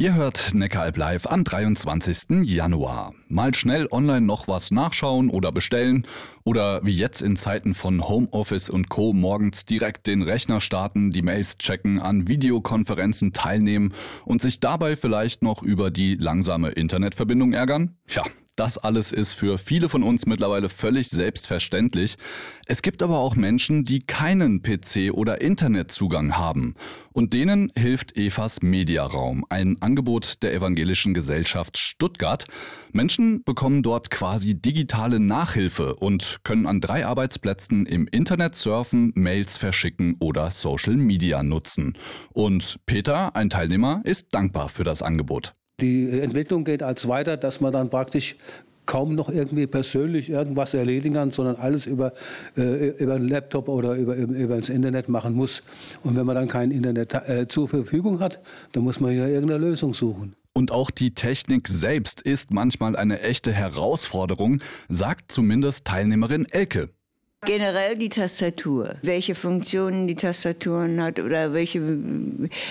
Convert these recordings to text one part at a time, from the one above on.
Ihr hört Neckaralb live am 23. Januar. Mal schnell online noch was nachschauen oder bestellen oder wie jetzt in Zeiten von Homeoffice und Co. morgens direkt den Rechner starten, die Mails checken, an Videokonferenzen teilnehmen und sich dabei vielleicht noch über die langsame Internetverbindung ärgern? Ja, das alles ist für viele von uns mittlerweile völlig selbstverständlich. Es gibt aber auch Menschen, die keinen PC oder Internetzugang haben. Und denen hilft Evas Mediaraum, ein Angebot der Evangelischen Gesellschaft Stuttgart. Menschen bekommen dort quasi digitale Nachhilfe und können an drei Arbeitsplätzen im Internet surfen, Mails verschicken oder Social Media nutzen. Und Peter, ein Teilnehmer, ist dankbar für das Angebot. Die Entwicklung geht als weiter, dass man dann praktisch kaum noch irgendwie persönlich irgendwas erledigen kann, sondern alles über, äh, über einen Laptop oder über, über das Internet machen muss. Und wenn man dann kein Internet äh, zur Verfügung hat, dann muss man ja irgendeine Lösung suchen. Und auch die Technik selbst ist manchmal eine echte Herausforderung, sagt zumindest Teilnehmerin Elke. Generell die Tastatur, welche Funktionen die Tastaturen hat oder welche,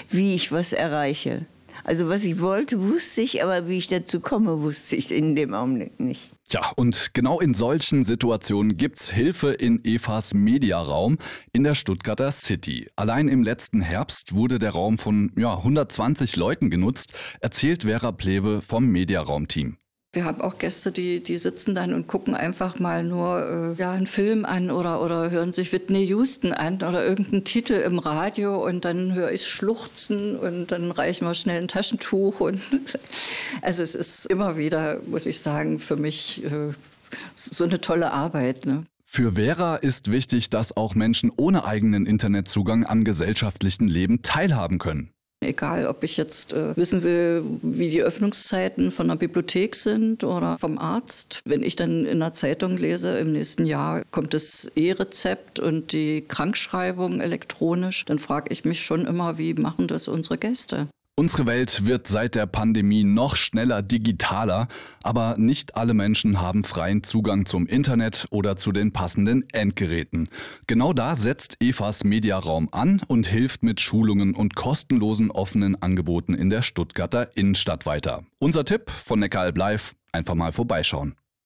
wie ich was erreiche. Also was ich wollte, wusste ich, aber wie ich dazu komme, wusste ich in dem Augenblick nicht. Ja, und genau in solchen Situationen gibt's Hilfe in Evas Mediaraum in der Stuttgarter City. Allein im letzten Herbst wurde der Raum von ja, 120 Leuten genutzt, erzählt Vera Plewe vom Mediaraum-Team. Wir haben auch Gäste, die, die sitzen dann und gucken einfach mal nur äh, ja, einen Film an oder, oder hören sich Whitney Houston an oder irgendeinen Titel im Radio und dann höre ich schluchzen und dann reichen wir schnell ein Taschentuch. Und also es ist immer wieder, muss ich sagen, für mich äh, so eine tolle Arbeit. Ne? Für Vera ist wichtig, dass auch Menschen ohne eigenen Internetzugang am gesellschaftlichen Leben teilhaben können. Egal, ob ich jetzt äh, wissen will, wie die Öffnungszeiten von der Bibliothek sind oder vom Arzt. Wenn ich dann in der Zeitung lese, im nächsten Jahr kommt das E-Rezept und die Krankschreibung elektronisch, dann frage ich mich schon immer, wie machen das unsere Gäste? Unsere Welt wird seit der Pandemie noch schneller digitaler, aber nicht alle Menschen haben freien Zugang zum Internet oder zu den passenden Endgeräten. Genau da setzt Evas Mediaraum an und hilft mit Schulungen und kostenlosen offenen Angeboten in der Stuttgarter Innenstadt weiter. Unser Tipp von Neckaralb Live, einfach mal vorbeischauen.